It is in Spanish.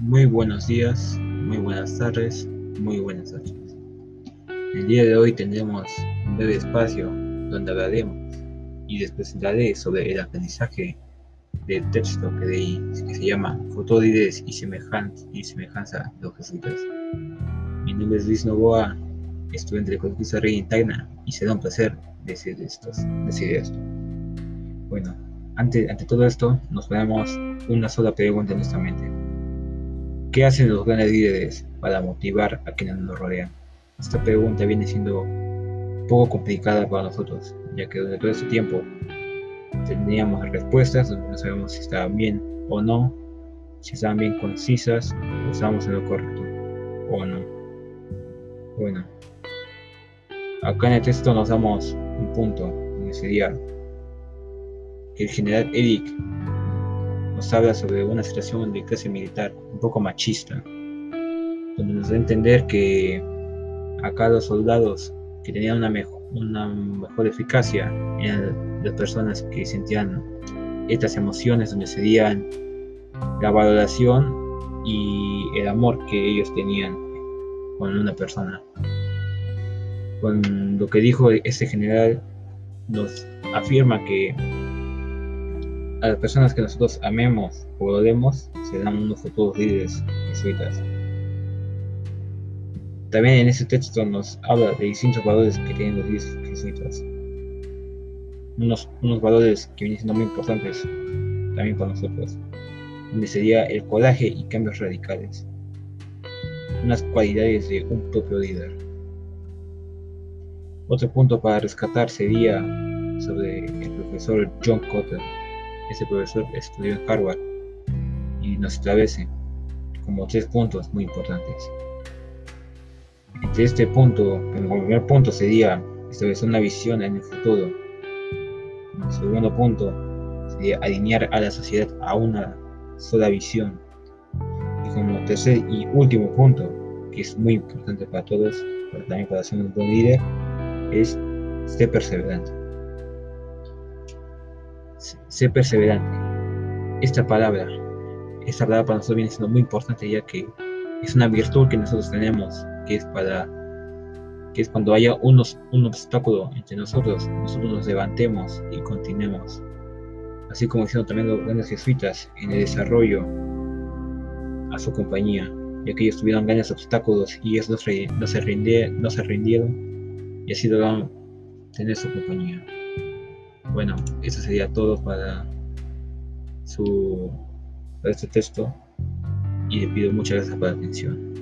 Muy buenos días, muy buenas tardes, muy buenas noches. El día de hoy tendremos un breve espacio donde hablaremos y les presentaré sobre el aprendizaje del texto que leí, que se llama Fotolidez y, semejanza, y semejanza de los jesuitas. Mi nombre es Luis Novoa, estudiante de Conquista Rey Interna, y será un placer decir, decir esto. Bueno, ante, ante todo esto, nos ponemos una sola pregunta en nuestra mente. ¿Qué hacen los grandes líderes para motivar a quienes nos rodean? Esta pregunta viene siendo poco complicada para nosotros, ya que durante todo este tiempo teníamos respuestas donde no sabemos si estaban bien o no, si estaban bien concisas o estábamos en lo correcto o no. Bueno, acá en el texto nos damos un punto donde sería que el general Eric nos habla sobre una situación de clase militar un poco machista, donde nos da a entender que acá los soldados que tenían una, mejor, eficacia eran las personas que sentían estas emociones, donde serían la valoración y el amor que ellos tenían con una persona. Con lo que dijo este general nos afirma que a las personas que nosotros amemos o odemos serán unos futuros líderes jesuitas. También en este texto nos habla de distintos valores que tienen los líderes jesuitas. Unos, unos valores que vienen siendo muy importantes también para nosotros, donde sería el coraje y cambios radicales. Unas cualidades de un propio líder. Otro punto para rescatar sería sobre el profesor John Cotter ese profesor estudió en Harvard y nos establece como tres puntos muy importantes. Entre este punto, el primer punto sería establecer una visión en el futuro. El segundo punto sería alinear a la sociedad a una sola visión. Y como tercer y último punto, que es muy importante para todos, pero también para ser un buen líder, es ser perseverante ser perseverante. Esta palabra, esta palabra para nosotros viene siendo muy importante ya que es una virtud que nosotros tenemos, que es para que es cuando haya unos, un obstáculo entre nosotros, nosotros nos levantemos y continuemos. Así como hicieron también los grandes jesuitas en el desarrollo a su compañía, ya que ellos tuvieron grandes obstáculos y ellos no se, no se, rindieron, no se rindieron y así lograron tener su compañía. Bueno, eso sería todo para su este texto y le pido muchas gracias por la atención.